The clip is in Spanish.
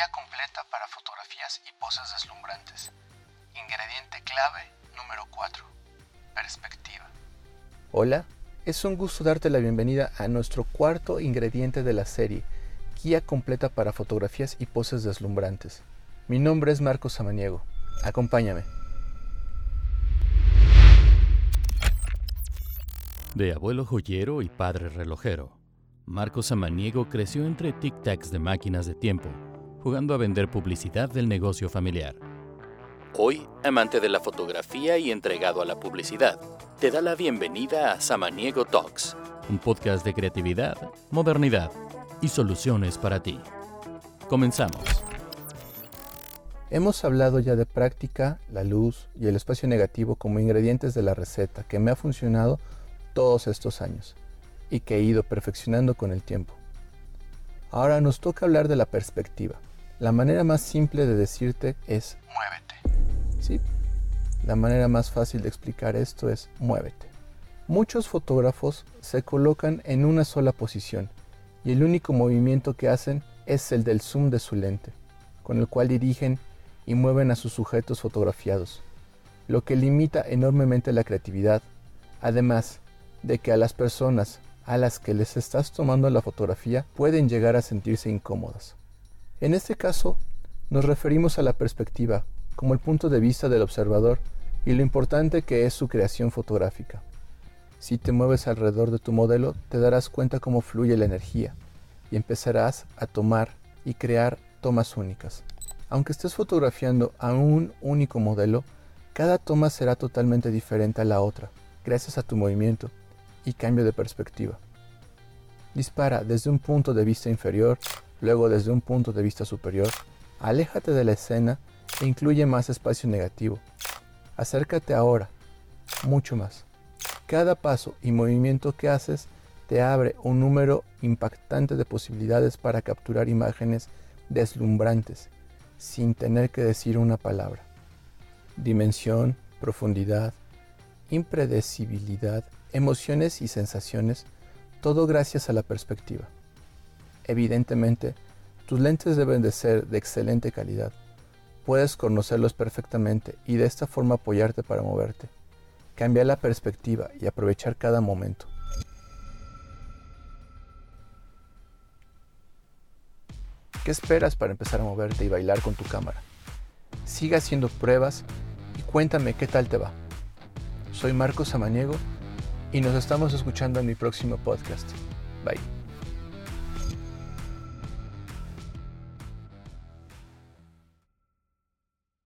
Guía completa para fotografías y poses deslumbrantes. Ingrediente clave número 4. Perspectiva. Hola, es un gusto darte la bienvenida a nuestro cuarto ingrediente de la serie, Guía completa para fotografías y poses deslumbrantes. Mi nombre es Marcos Samaniego. Acompáñame. De abuelo joyero y padre relojero, Marcos Samaniego creció entre tic-tacs de máquinas de tiempo, jugando a vender publicidad del negocio familiar. Hoy, amante de la fotografía y entregado a la publicidad, te da la bienvenida a Samaniego Talks, un podcast de creatividad, modernidad y soluciones para ti. Comenzamos. Hemos hablado ya de práctica, la luz y el espacio negativo como ingredientes de la receta que me ha funcionado todos estos años y que he ido perfeccionando con el tiempo. Ahora nos toca hablar de la perspectiva. La manera más simple de decirte es muévete. ¿Sí? La manera más fácil de explicar esto es muévete. Muchos fotógrafos se colocan en una sola posición y el único movimiento que hacen es el del zoom de su lente, con el cual dirigen y mueven a sus sujetos fotografiados, lo que limita enormemente la creatividad, además de que a las personas a las que les estás tomando la fotografía pueden llegar a sentirse incómodas. En este caso, nos referimos a la perspectiva como el punto de vista del observador y lo importante que es su creación fotográfica. Si te mueves alrededor de tu modelo, te darás cuenta cómo fluye la energía y empezarás a tomar y crear tomas únicas. Aunque estés fotografiando a un único modelo, cada toma será totalmente diferente a la otra, gracias a tu movimiento y cambio de perspectiva. Dispara desde un punto de vista inferior, luego desde un punto de vista superior, aléjate de la escena e incluye más espacio negativo. Acércate ahora, mucho más. Cada paso y movimiento que haces te abre un número impactante de posibilidades para capturar imágenes deslumbrantes sin tener que decir una palabra. Dimensión, profundidad, impredecibilidad, emociones y sensaciones, todo gracias a la perspectiva. Evidentemente, tus lentes deben de ser de excelente calidad. Puedes conocerlos perfectamente y de esta forma apoyarte para moverte. Cambiar la perspectiva y aprovechar cada momento. ¿Qué esperas para empezar a moverte y bailar con tu cámara? Sigue haciendo pruebas y cuéntame qué tal te va. Soy Marcos Samaniego y nos estamos escuchando en mi próximo podcast. Bye.